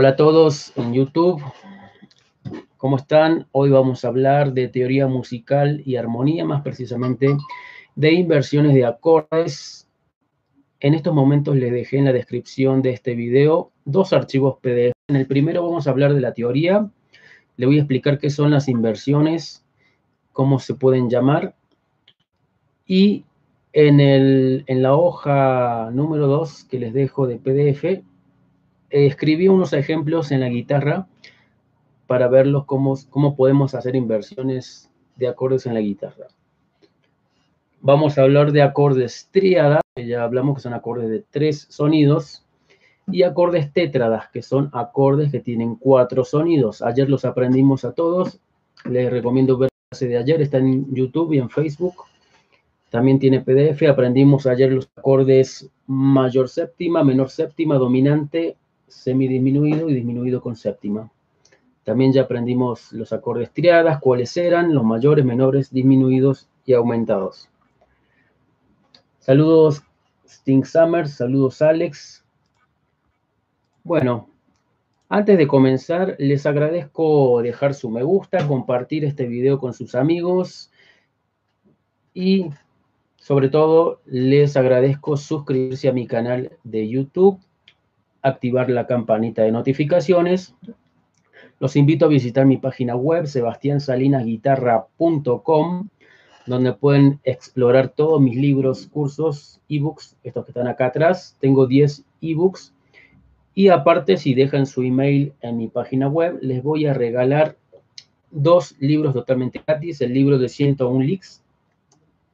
Hola a todos en YouTube. ¿Cómo están? Hoy vamos a hablar de teoría musical y armonía, más precisamente de inversiones de acordes. En estos momentos les dejé en la descripción de este video dos archivos PDF. En el primero vamos a hablar de la teoría. Le voy a explicar qué son las inversiones, cómo se pueden llamar. Y en, el, en la hoja número 2 que les dejo de PDF, escribí unos ejemplos en la guitarra para verlos cómo, cómo podemos hacer inversiones de acordes en la guitarra. Vamos a hablar de acordes tríada, que ya hablamos que son acordes de tres sonidos, y acordes tétradas, que son acordes que tienen cuatro sonidos. Ayer los aprendimos a todos, les recomiendo ver la clase de ayer, está en YouTube y en Facebook. También tiene PDF, aprendimos ayer los acordes mayor séptima, menor séptima, dominante, semidisminuido y disminuido con séptima. También ya aprendimos los acordes triadas, cuáles eran, los mayores, menores, disminuidos y aumentados. Saludos Sting Summers, saludos Alex. Bueno, antes de comenzar, les agradezco dejar su me gusta, compartir este video con sus amigos y sobre todo les agradezco suscribirse a mi canal de YouTube activar la campanita de notificaciones. Los invito a visitar mi página web, sebastiansalinasguitarra.com, donde pueden explorar todos mis libros, cursos, ebooks, estos que están acá atrás. Tengo 10 ebooks. Y aparte, si dejan su email en mi página web, les voy a regalar dos libros totalmente gratis, el libro de 101 licks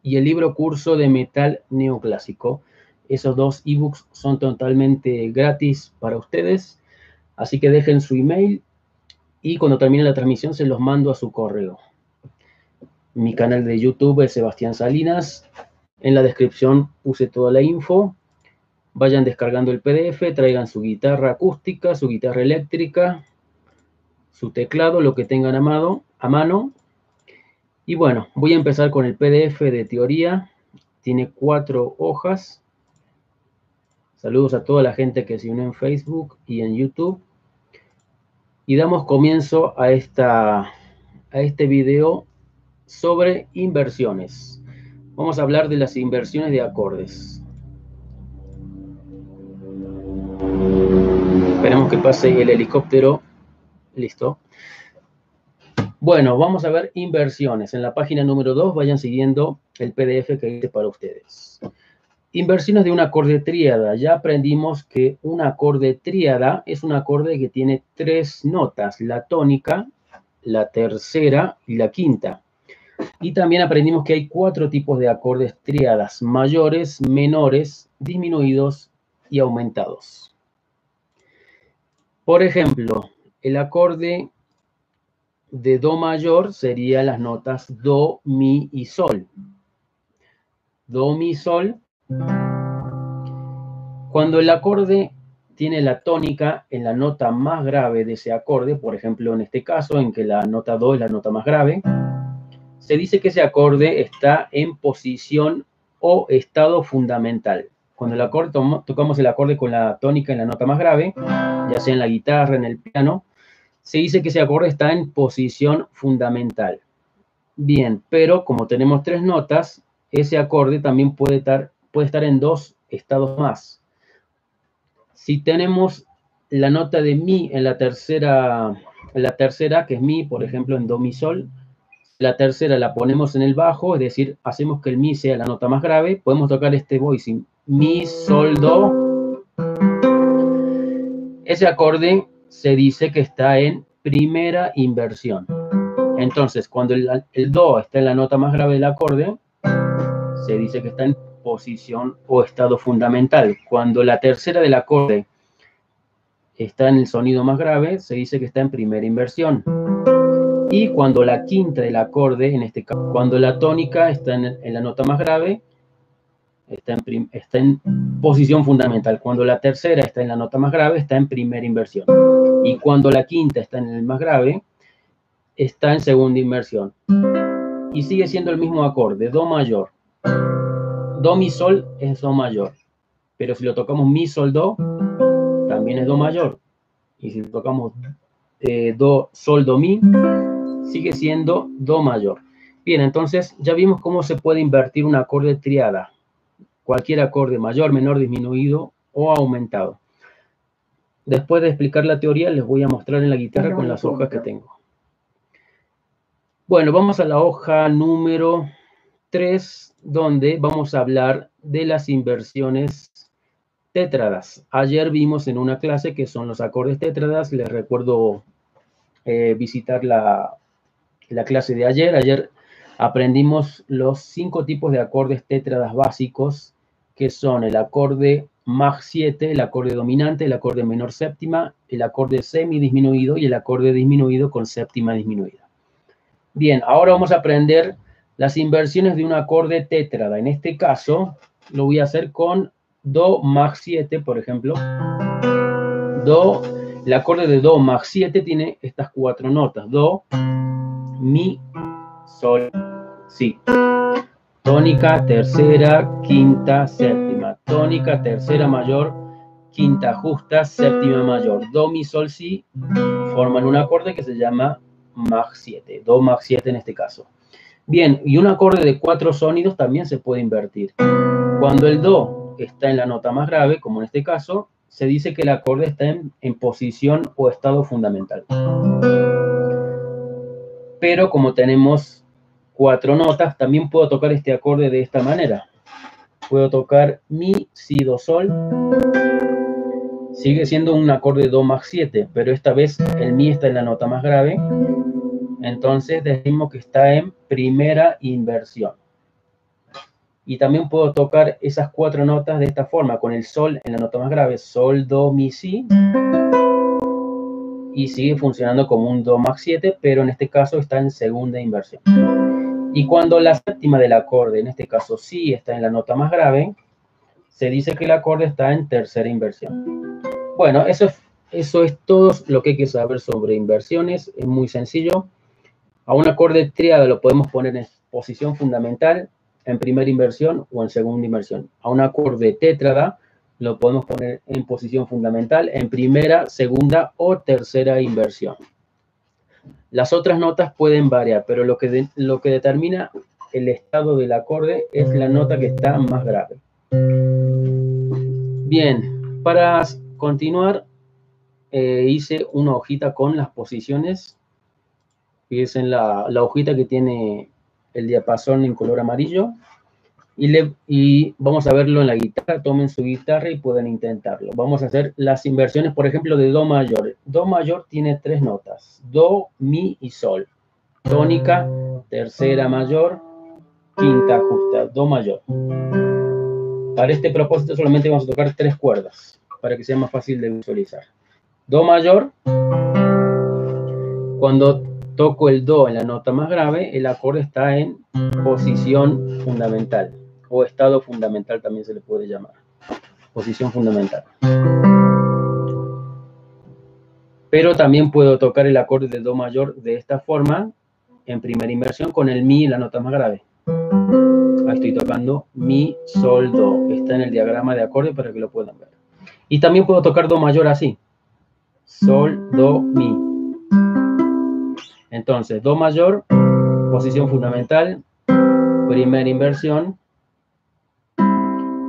y el libro curso de metal neoclásico. Esos dos ebooks son totalmente gratis para ustedes. Así que dejen su email y cuando termine la transmisión se los mando a su correo. Mi canal de YouTube es Sebastián Salinas. En la descripción puse toda la info. Vayan descargando el PDF, traigan su guitarra acústica, su guitarra eléctrica, su teclado, lo que tengan amado, a mano. Y bueno, voy a empezar con el PDF de teoría. Tiene cuatro hojas. Saludos a toda la gente que se une en Facebook y en YouTube. Y damos comienzo a, esta, a este video sobre inversiones. Vamos a hablar de las inversiones de acordes. Esperemos que pase el helicóptero. Listo. Bueno, vamos a ver inversiones. En la página número 2 vayan siguiendo el PDF que hice para ustedes. Inversiones de un acorde tríada. Ya aprendimos que un acorde tríada es un acorde que tiene tres notas, la tónica, la tercera y la quinta. Y también aprendimos que hay cuatro tipos de acordes tríadas, mayores, menores, disminuidos y aumentados. Por ejemplo, el acorde de Do mayor sería las notas Do, Mi y Sol. Do, Mi, Sol cuando el acorde tiene la tónica en la nota más grave de ese acorde, por ejemplo, en este caso, en que la nota Do es la nota más grave, se dice que ese acorde está en posición o estado fundamental. Cuando tocamos el acorde con la tónica en la nota más grave, ya sea en la guitarra, en el piano, se dice que ese acorde está en posición fundamental. Bien, pero como tenemos tres notas, ese acorde también puede estar puede estar en dos estados más. Si tenemos la nota de mi en la tercera, la tercera, que es mi, por ejemplo, en do, mi, sol, la tercera la ponemos en el bajo, es decir, hacemos que el mi sea la nota más grave, podemos tocar este voicing, mi, sol, do. Ese acorde se dice que está en primera inversión. Entonces, cuando el, el do está en la nota más grave del acorde, se dice que está en posición o estado fundamental. Cuando la tercera del acorde está en el sonido más grave, se dice que está en primera inversión. Y cuando la quinta del acorde, en este caso, cuando la tónica está en, la nota más grave, está en, posición fundamental. Cuando la tercera está en la nota más grave, está en primera inversión. Y cuando la quinta está en el más grave, está en segunda inversión. Y sigue siendo el mismo acorde, Do mayor. Do, Mi, Sol es Do mayor. Pero si lo tocamos Mi, Sol, Do, también es Do mayor. Y si lo tocamos eh, Do, Sol, Do, Mi, sigue siendo Do mayor. Bien, entonces ya vimos cómo se puede invertir un acorde triada. Cualquier acorde mayor, menor, disminuido o aumentado. Después de explicar la teoría, les voy a mostrar en la guitarra con las hojas que tengo. Bueno, vamos a la hoja número 3, donde vamos a hablar de las inversiones tétradas. Ayer vimos en una clase que son los acordes tétradas. Les recuerdo eh, visitar la, la clase de ayer. Ayer aprendimos los cinco tipos de acordes tétradas básicos, que son el acorde Maj 7, el acorde dominante, el acorde menor séptima, el acorde semidisminuido y el acorde disminuido con séptima disminuida. Bien, ahora vamos a aprender las inversiones de un acorde tétrada. En este caso, lo voy a hacer con Do Maj 7, por ejemplo. Do, el acorde de Do Maj 7 tiene estas cuatro notas. Do, Mi, Sol, Si. Tónica, tercera, quinta, séptima. Tónica, tercera mayor, quinta justa, séptima mayor. Do, Mi, Sol, Si forman un acorde que se llama Maj 7. Do Maj 7 en este caso. Bien, y un acorde de cuatro sonidos también se puede invertir. Cuando el Do está en la nota más grave, como en este caso, se dice que el acorde está en, posición o estado fundamental. Pero como tenemos cuatro notas, también puedo tocar este acorde de esta manera. Puedo tocar Mi, Si, Do, Sol. Sigue siendo un acorde Do más 7, pero esta vez el Mi está en la nota más grave. Entonces decimos que está en primera inversión. Y también puedo tocar esas cuatro notas de esta forma, con el Sol en la nota más grave, Sol, Do, Mi, Si. Y sigue funcionando como un Do más 7, pero en este caso está en segunda inversión. Y cuando la séptima del acorde, en este caso Si, está en la nota más grave, se dice que el acorde está en tercera inversión. Bueno, eso es, eso es todo lo que hay que saber sobre inversiones. Es muy sencillo. A un acorde triada lo podemos poner en posición fundamental, en primera inversión o en segunda inversión. A un acorde tétrada lo podemos poner en posición fundamental, en primera, segunda o tercera inversión. Las otras notas pueden variar, pero lo que, lo que determina el estado del acorde es la nota que está más grave. Bien, para continuar, eh, hice una hojita con las posiciones. Fíjense la, la hojita que tiene el diapasón en color amarillo. Y, le, y, vamos a verlo en la guitarra. Tomen su guitarra y pueden intentarlo. Vamos a hacer las inversiones, por ejemplo, de Do mayor. Do mayor tiene tres notas. Do, Mi y Sol. Tónica, tercera mayor, quinta justa. Do mayor. Para este propósito solamente vamos a tocar tres cuerdas para que sea más fácil de visualizar. Do mayor. Cuando toco el Do en la nota más grave, el acorde está en posición fundamental o estado fundamental también se le puede llamar. Posición fundamental. Pero también puedo tocar el acorde de Do mayor de esta forma, en primera inversión, con el Mi en la nota más grave. Estoy tocando Mi, Sol, Do. Está en el diagrama de acorde para que lo puedan ver. Y también puedo tocar Do mayor así. Sol, Do, Mi. Entonces, Do mayor, posición fundamental, primera inversión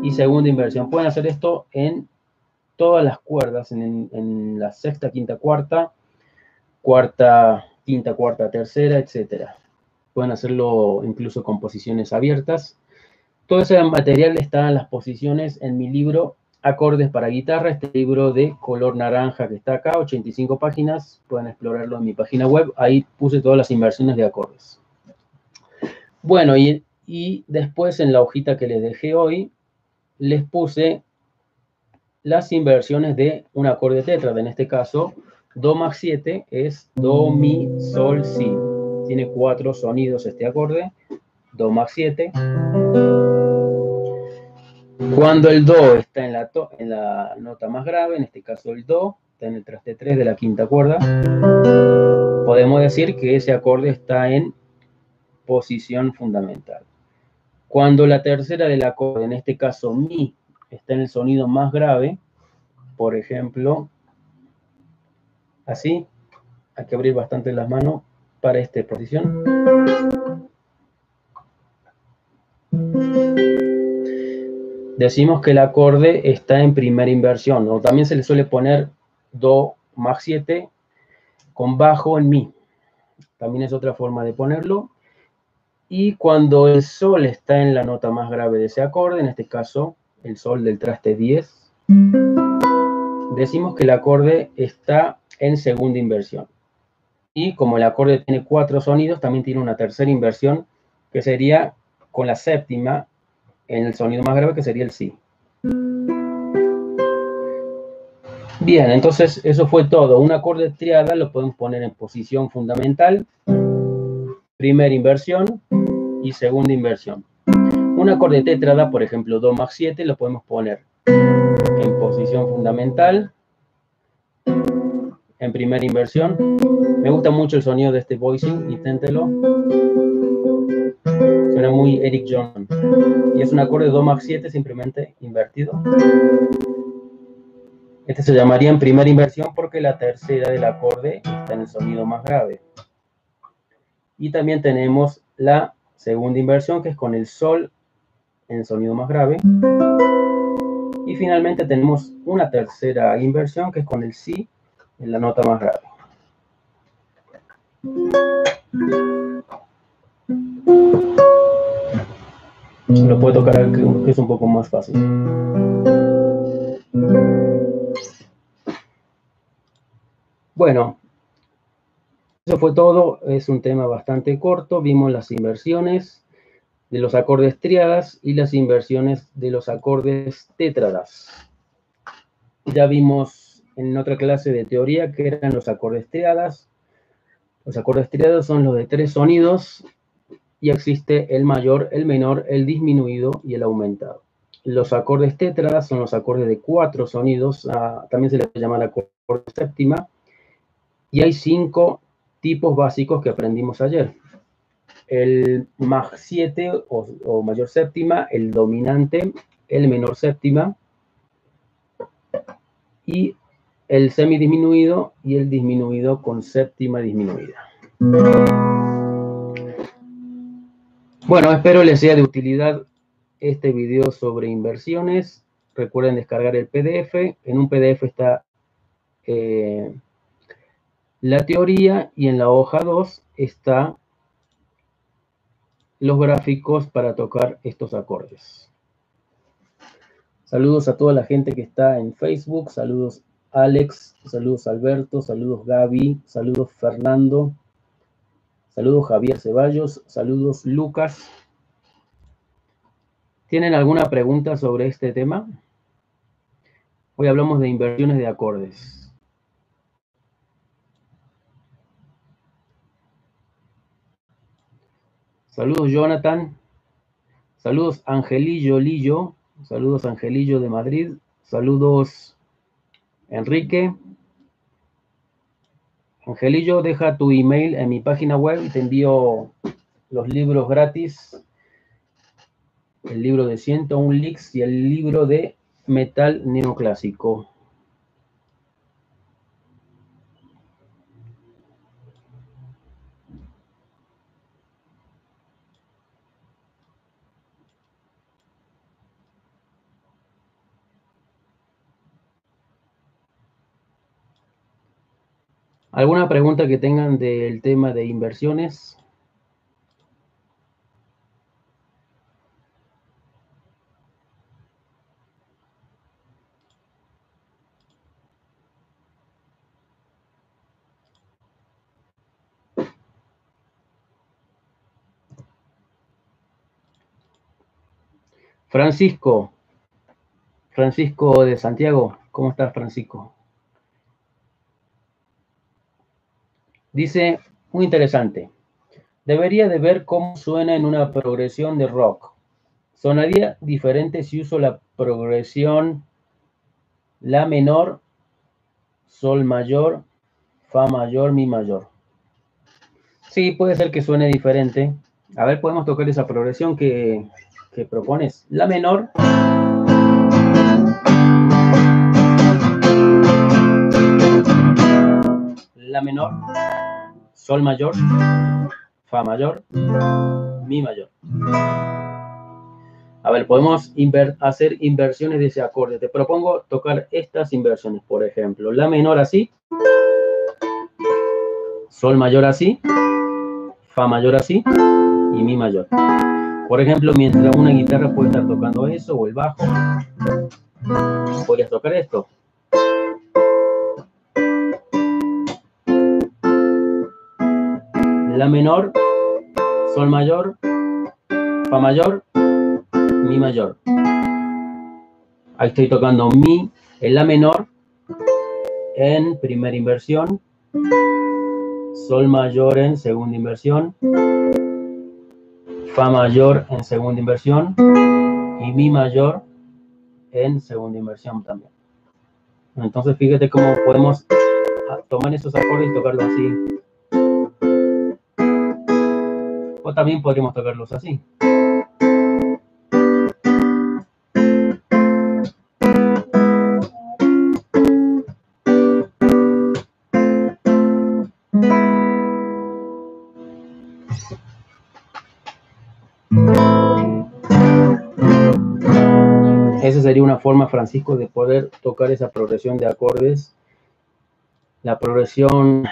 y segunda inversión. Pueden hacer esto en todas las cuerdas, en, la sexta, quinta, cuarta, cuarta, quinta, cuarta, tercera, etcétera. Pueden hacerlo incluso con posiciones abiertas. Todo ese material está en las posiciones en mi libro Acordes para guitarra, este libro de color naranja que está acá, 85 páginas, pueden explorarlo en mi página web, ahí puse todas las inversiones de acordes. Bueno, y, Y después en la hojita que les dejé hoy, les puse las inversiones de un acorde tétrada. En este caso, Do más 7 es Do, Mi, Sol, Si. Tiene cuatro sonidos este acorde. Do más 7. Cuando el Do está en la, en la nota más grave, en este caso el Do, está en el traste 3 de la quinta cuerda, podemos decir que ese acorde está en posición fundamental. Cuando la tercera del acorde, en este caso Mi, está en el sonido más grave, por ejemplo, así, hay que abrir bastante las manos para esta posición. Decimos que el acorde está en primera inversión, o también se le suele poner Do más 7 con bajo en Mi. También es otra forma de ponerlo. Y cuando el Sol está en la nota más grave de ese acorde, en este caso el Sol del traste 10, decimos que el acorde está en segunda inversión. Y como el acorde tiene cuatro sonidos, también tiene una tercera inversión, que sería con la séptima en el sonido más grave, que sería el Si. Bien, entonces eso fue todo. Un acorde triada lo podemos poner en posición fundamental, primera inversión y segunda inversión. Un acorde tétrada, por ejemplo, Do más 7, lo podemos poner en posición fundamental, en primera inversión. Me gusta mucho el sonido de este voicing, inténtelo. Suena muy Eric Johnson. Y es un acorde Do más 7 simplemente invertido. Este se llamaría en primera inversión porque la tercera del acorde está en el sonido más grave. Y también tenemos la segunda inversión que es con el sol en el sonido más grave. Y finalmente tenemos una tercera inversión que es con el si en la nota más grave. Lo puedo tocar aquí, que es un poco más fácil. Bueno, eso fue todo. Es un tema bastante corto. Vimos las inversiones de los acordes triadas y las inversiones de los acordes tétradas. Ya vimos en otra clase de teoría que eran los acordes triadas. Los acordes triadas son los de tres sonidos y existe el mayor, el menor, el disminuido y el aumentado. Los acordes tétradas son los acordes de cuatro sonidos, ah, también se les llama acorde séptima, y hay cinco tipos básicos que aprendimos ayer. El más 7 o, mayor séptima, el dominante, el menor séptima y el semidisminuido y el disminuido con séptima disminuida. Bueno, espero les sea de utilidad este video sobre inversiones. Recuerden descargar el PDF. En un PDF está eh, la teoría y en la hoja 2 está los gráficos para tocar estos acordes. Saludos a toda la gente que está en Facebook, saludos Alex, saludos Alberto, saludos Gaby, saludos Fernando, saludos Javier Ceballos, saludos Lucas. ¿Tienen alguna pregunta sobre este tema? Hoy hablamos de inversiones de acordes. Saludos, Jonathan. Saludos, Angelillo Lillo. Saludos, Angelillo de Madrid. Saludos, Enrique. Angelillo, deja tu email en mi página web y te envío los libros gratis. El libro de 101 leaks y el libro de metal neoclásico. ¿Alguna pregunta que tengan del tema de inversiones? Francisco, Francisco de Santiago, ¿cómo estás, Francisco? Dice, muy interesante, debería de ver cómo suena en una progresión de rock. Sonaría diferente si uso la progresión La menor, Sol mayor, Fa mayor, Mi mayor. Sí, puede ser que suene diferente. A ver, podemos tocar esa progresión que, que propones. La menor. La menor. Sol mayor. Fa mayor. Mi mayor. A ver, podemos hacer inversiones de ese acorde. Te propongo tocar estas inversiones, por ejemplo. La menor así. Sol mayor así. Fa mayor así. Y Mi mayor. Por ejemplo, mientras una guitarra puede estar tocando eso o el bajo, podrías tocar esto. La menor, sol mayor, fa mayor, mi mayor. Ahí estoy tocando mi en la menor en primera inversión, sol mayor en segunda inversión, Fa mayor en segunda inversión y Mi mayor en segunda inversión también. Entonces fíjate cómo podemos tomar esos acordes y tocarlos así. O también podríamos tocarlos así. sería una forma, Francisco, de poder tocar esa progresión de acordes. La progresión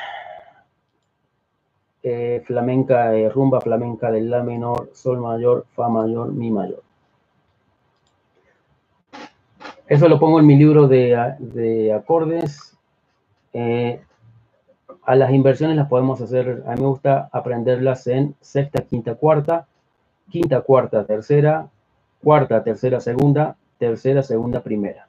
eh, flamenca, rumba flamenca del La menor, Sol mayor, Fa mayor, Mi mayor. Eso lo pongo en mi libro de, acordes. Eh, a las inversiones las podemos hacer, a mí me gusta aprenderlas en sexta, quinta, cuarta, quinta, cuarta, tercera, cuarta, tercera, segunda, tercera, segunda, primera.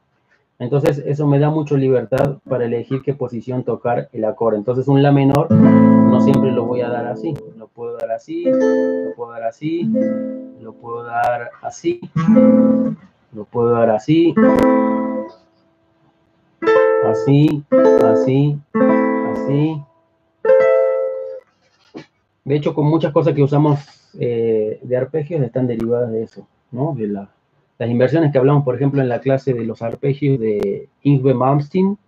Entonces eso me da mucha libertad para elegir qué posición tocar el acorde. Entonces un La menor no siempre lo voy a dar así. Lo puedo dar así, lo puedo dar así, lo puedo dar así, lo puedo dar así, así, así, así. De hecho, con muchas cosas que usamos eh, de arpegios están derivadas de eso, ¿no? De la las inversiones que hablamos, por ejemplo, en la clase de los arpegios de Ingve Malmsteen,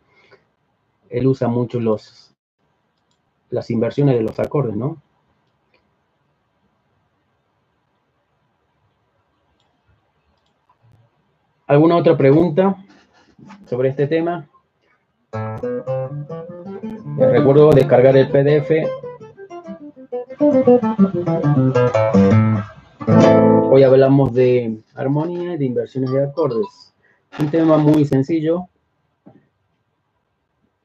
él usa mucho las inversiones de los acordes, ¿no? ¿Alguna otra pregunta sobre este tema? Les recuerdo descargar el PDF. Hoy hablamos de armonía y de inversiones de acordes. Un tema muy sencillo.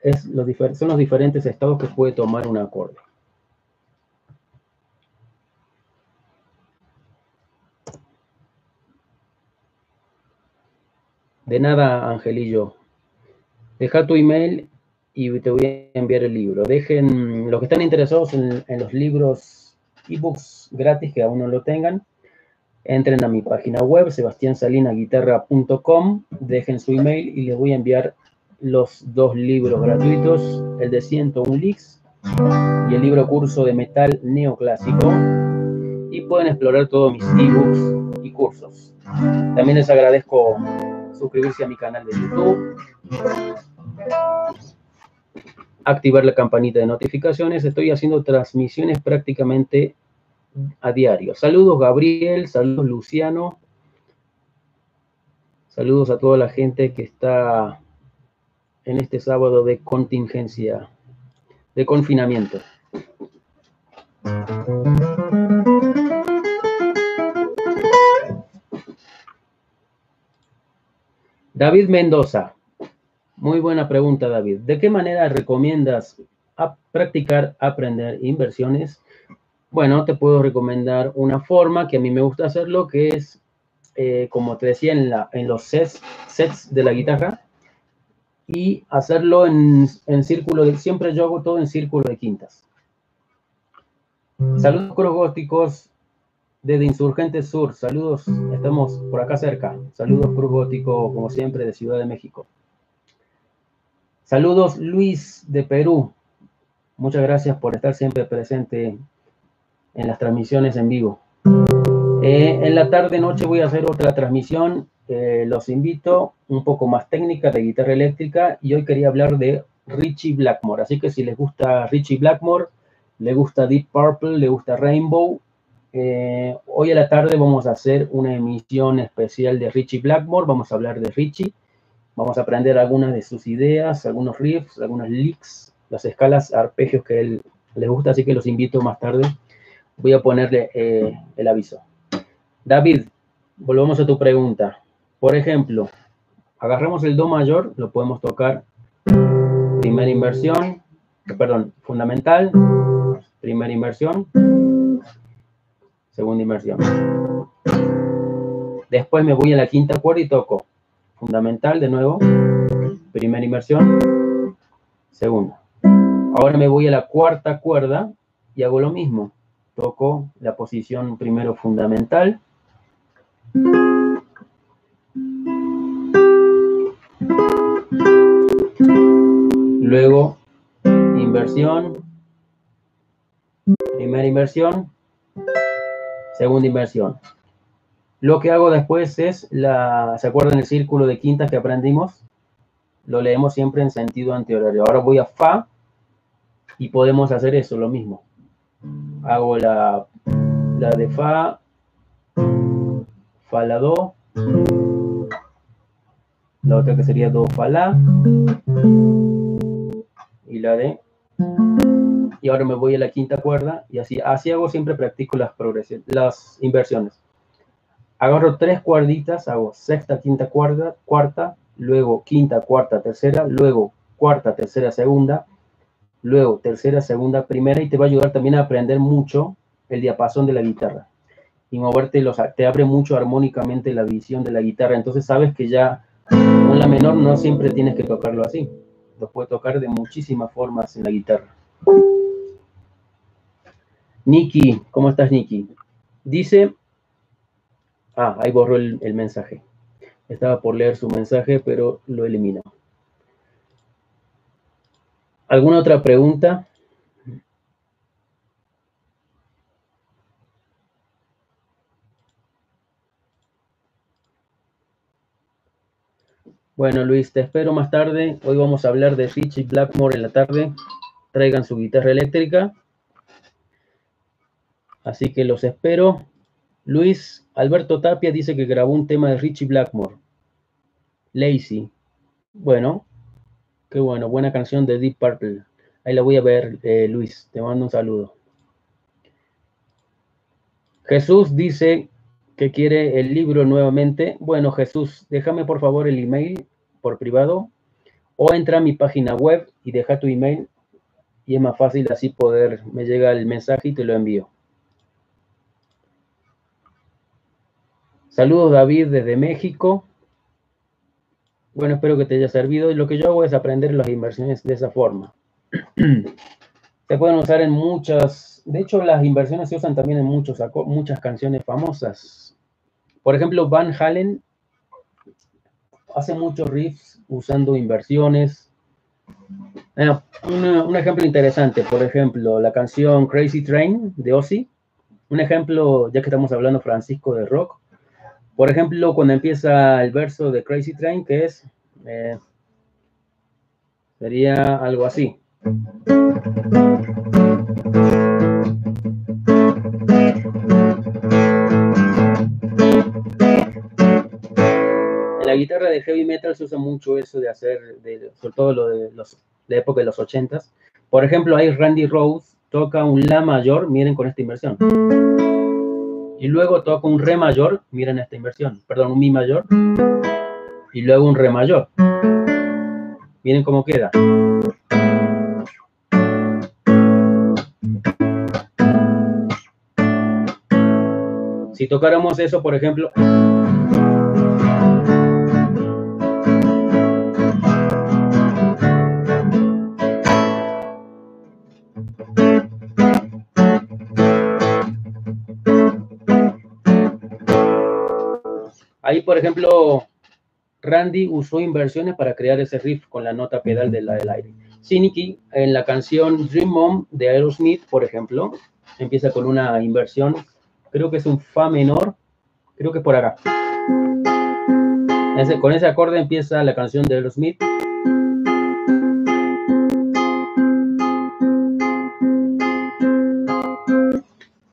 Es los son los diferentes estados que puede tomar un acorde. De nada, Angelillo. Deja tu email y te voy a enviar el libro. Dejen, los que están interesados en, en los libros ebooks gratis que aún no lo tengan, entren a mi página web, sebastiansalinaguitarra.com, dejen su email y les voy a enviar los dos libros gratuitos, el de 101 Leaks y el libro curso de metal neoclásico. Y pueden explorar todos mis ebooks y cursos. También les agradezco suscribirse a mi canal de YouTube, activar la campanita de notificaciones. Estoy haciendo transmisiones prácticamente a diario. Saludos Gabriel, saludos Luciano, saludos a toda la gente que está en este sábado de contingencia, de confinamiento. David Mendoza. Muy buena pregunta, David. ¿De qué manera recomiendas practicar, aprender inversiones bueno, te puedo recomendar una forma que a mí me gusta hacerlo, que es eh, como te decía, en, la, en los sets, sets de la guitarra y hacerlo en, en círculo de, siempre yo hago todo en círculo de quintas. Saludos cruz desde Insurgente Sur. Saludos, estamos por acá cerca. Saludos Cruz Gótico, como siempre, de Ciudad de México. Saludos Luis de Perú. Muchas gracias por estar siempre presente en las transmisiones en vivo. Eh, en la tarde noche voy a hacer otra transmisión. Eh, los invito un poco más técnica de guitarra eléctrica y hoy quería hablar de Richie Blackmore. Así que si les gusta Richie Blackmore, le gusta Deep Purple, le gusta Rainbow, eh, hoy a la tarde vamos a hacer una emisión especial de Richie Blackmore. Vamos a hablar de Richie. Vamos a aprender algunas de sus ideas, algunos riffs, algunos licks, las escalas, arpegios que él les gusta. Así que los invito más tarde. Voy a ponerle el aviso. David, volvamos a tu pregunta. Por ejemplo, agarramos el Do mayor, lo podemos tocar primera inversión, perdón, fundamental, primera inversión, segunda inversión. Después me voy a la quinta cuerda y toco fundamental de nuevo, primera inversión, segunda. Ahora me voy a la cuarta cuerda y hago lo mismo. Toco la posición primero fundamental, Luego, inversión, primera inversión, segunda inversión. Lo que hago después es, la, ¿se acuerdan el círculo de quintas que aprendimos? Lo leemos siempre en sentido antihorario. Ahora voy a Fa y podemos hacer eso, lo mismo. Hago la, la de Fa, fa, la, do. La otra que sería do, fa, la. Y la de. Y ahora me voy a la quinta cuerda y así, así hago siempre, practico las progresiones, las inversiones. Agarro tres cuerditas, hago sexta, quinta, cuerda, cuarta, luego quinta, cuarta, tercera, luego cuarta, tercera, segunda, luego tercera, segunda, primera y te va a ayudar también a aprender mucho el diapasón de la guitarra y moverte, los, te abre mucho armónicamente la visión de la guitarra. Entonces sabes que ya con la menor no siempre tienes que tocarlo así. Lo puedes tocar de muchísimas formas en la guitarra. Nikki, ¿cómo estás, Nikki? Dice, ah, ahí borró el, el mensaje. Estaba por leer su mensaje, pero lo eliminó. ¿Alguna otra pregunta? Bueno, Luis, te espero más tarde. Hoy vamos a hablar de Richie Blackmore en la tarde. Traigan su guitarra eléctrica. Así que los espero. Luis Alberto Tapia dice que grabó un tema de Richie Blackmore. Lazy. Bueno, qué bueno. Buena canción de Deep Purple. Ahí la voy a ver, eh, Luis. Te mando un saludo. Jesús dice que quiere el libro nuevamente. Bueno, Jesús, déjame por favor el email por privado o entra a mi página web y deja tu email y es más fácil así poder, me llega el mensaje y te lo envío. Saludos David desde México. Bueno, espero que te haya servido. Lo que yo hago es aprender las inversiones de esa forma. se pueden usar en muchas, de hecho las inversiones se usan también en muchos, muchas canciones famosas. Por ejemplo, Van Halen hace muchos riffs usando inversiones. un, ejemplo interesante, por ejemplo, la canción Crazy Train de Ozzy. Un ejemplo, ya que estamos hablando, Francisco, de rock. Por ejemplo, cuando empieza el verso de Crazy Train, que es, eh, sería algo así. la guitarra de heavy metal se usa mucho eso de hacer, de, sobre todo lo de los, la época de los ochentas. Por ejemplo, ahí Randy Rose toca un La mayor, miren con esta inversión. Y luego toca un Re mayor, miren esta inversión. Perdón, un Mi mayor. Y luego un Re mayor. Miren cómo queda. Si tocáramos eso, por ejemplo, por ejemplo, Randy usó inversiones para crear ese riff con la nota pedal del aire. Siniki, en la canción Dream Mom de Aerosmith, por ejemplo, empieza con una inversión, creo que es un Fa menor, creo que es por acá. con ese acorde empieza la canción de Aerosmith.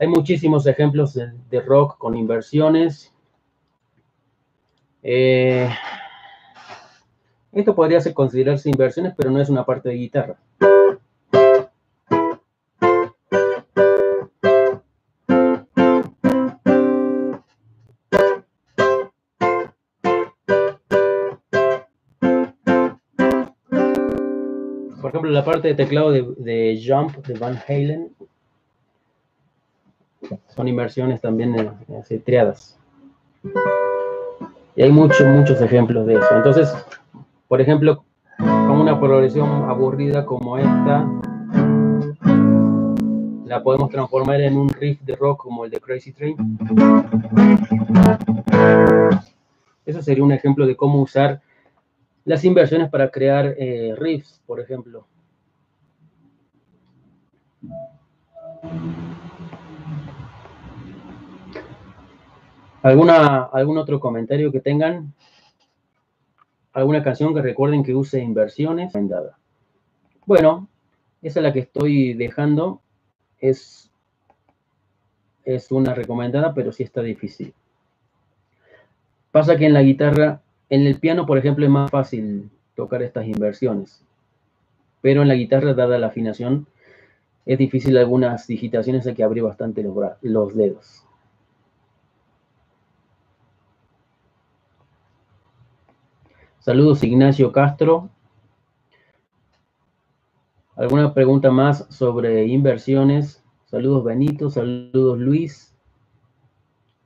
Hay muchísimos ejemplos de, rock con inversiones. Eh, esto podría ser considerarse inversiones, pero no es una parte de guitarra. Por ejemplo, la parte de teclado de, Jump de Van Halen son inversiones también eh, triadas. Y hay muchos, muchos ejemplos de eso. Entonces, por ejemplo, con una progresión aburrida como esta, la podemos transformar en un riff de rock como el de Crazy Train. Eso sería un ejemplo de cómo usar las inversiones para crear eh, riffs, por ejemplo. ¿Alguna, ¿Algún otro comentario que tengan? alguna canción que recuerden que use inversiones. Bueno, esa es la que estoy dejando. Es, es una recomendada, pero sí está difícil. Pasa que en la guitarra, en el piano, por ejemplo, es más fácil tocar estas inversiones. Pero en la guitarra, dada la afinación, es difícil algunas digitaciones, hay que abrir bastante los, los dedos. Saludos Ignacio Castro. ¿Alguna pregunta más sobre inversiones? Saludos Benito, saludos Luis,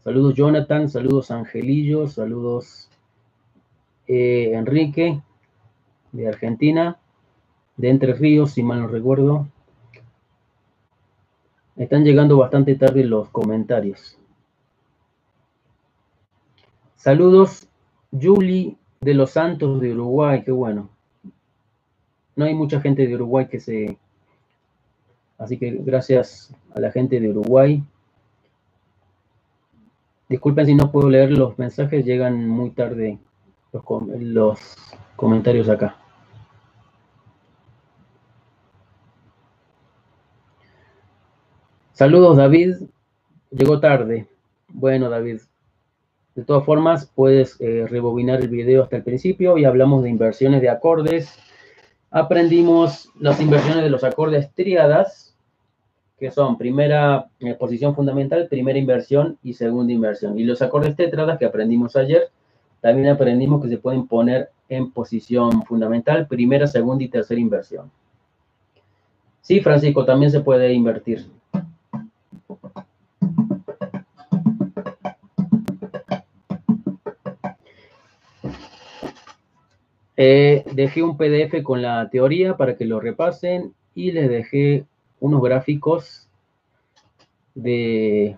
saludos Jonathan, saludos Angelillo, saludos eh, Enrique de Argentina, de Entre Ríos, si mal no recuerdo. Están llegando bastante tarde los comentarios. Saludos Julie de los Santos de Uruguay, qué bueno. No hay mucha gente de Uruguay que se... Así que gracias a la gente de Uruguay. Disculpen si no puedo leer los mensajes, llegan muy tarde los, los comentarios acá. Saludos David, llegó tarde. Bueno David, de todas formas, puedes eh, rebobinar el video hasta el principio y hablamos de inversiones de acordes. Aprendimos las inversiones de los acordes triadas, que son primera eh, posición fundamental, primera inversión y segunda inversión. Y los acordes tetradas que aprendimos ayer, también aprendimos que se pueden poner en posición fundamental, primera, segunda y tercera inversión. Sí, Francisco, también se puede invertir. Eh, dejé un PDF con la teoría para que lo repasen y les dejé unos gráficos de,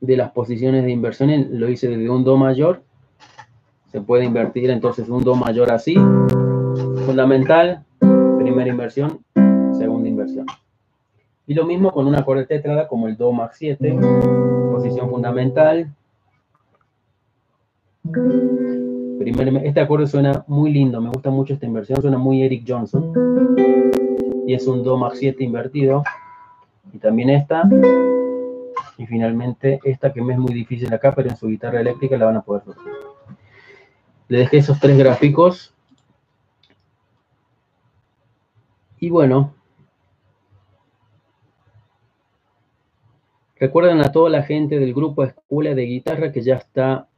de las posiciones de inversión. Lo hice desde un Do mayor. Se puede invertir entonces un Do mayor así. Fundamental, primera inversión, segunda inversión. Y lo mismo con un acorde tetrada como el Do Max 7, posición fundamental, este acorde suena muy lindo, me gusta mucho esta inversión, suena muy Eric Johnson. Y es un Do Max 7 invertido. Y también esta. Y finalmente esta que me es muy difícil acá, pero en su guitarra eléctrica la van a poder ver. Le dejé esos tres gráficos. Y bueno. Recuerden a toda la gente del grupo Escuela de Guitarra que ya está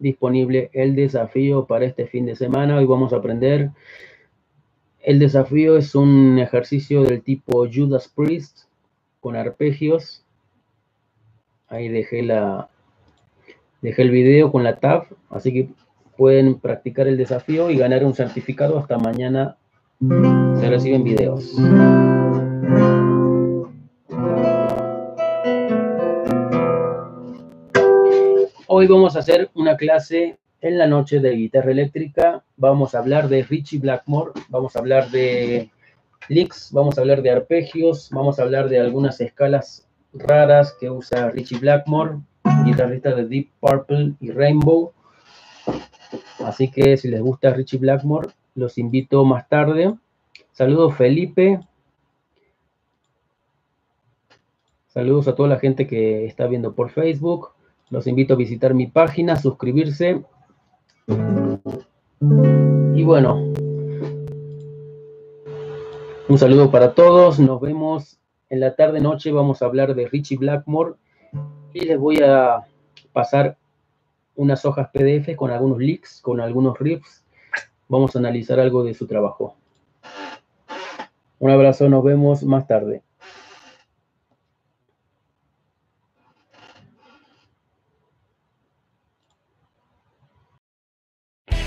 disponible el desafío para este fin de semana. Hoy vamos a aprender. El desafío es un ejercicio del tipo Judas Priest con arpegios. Ahí dejé la dejé el video con la tab, así que pueden practicar el desafío y ganar un certificado. Hasta mañana se reciben videos. Hoy vamos a hacer una clase en la noche de guitarra eléctrica. Vamos a hablar de Richie Blackmore, vamos a hablar de licks, vamos a hablar de arpegios, vamos a hablar de algunas escalas raras que usa Richie Blackmore, guitarrista de Deep Purple y Rainbow. Así que si les gusta Richie Blackmore, los invito más tarde. Saludos Felipe. Saludos a toda la gente que está viendo por Facebook. Los invito a visitar mi página, suscribirse. Y bueno, un saludo para todos. Nos vemos en la tarde-noche. Vamos a hablar de Richie Blackmore. Y les voy a pasar unas hojas PDF con algunos leaks, con algunos riffs. Vamos a analizar algo de su trabajo. Un abrazo, nos vemos más tarde.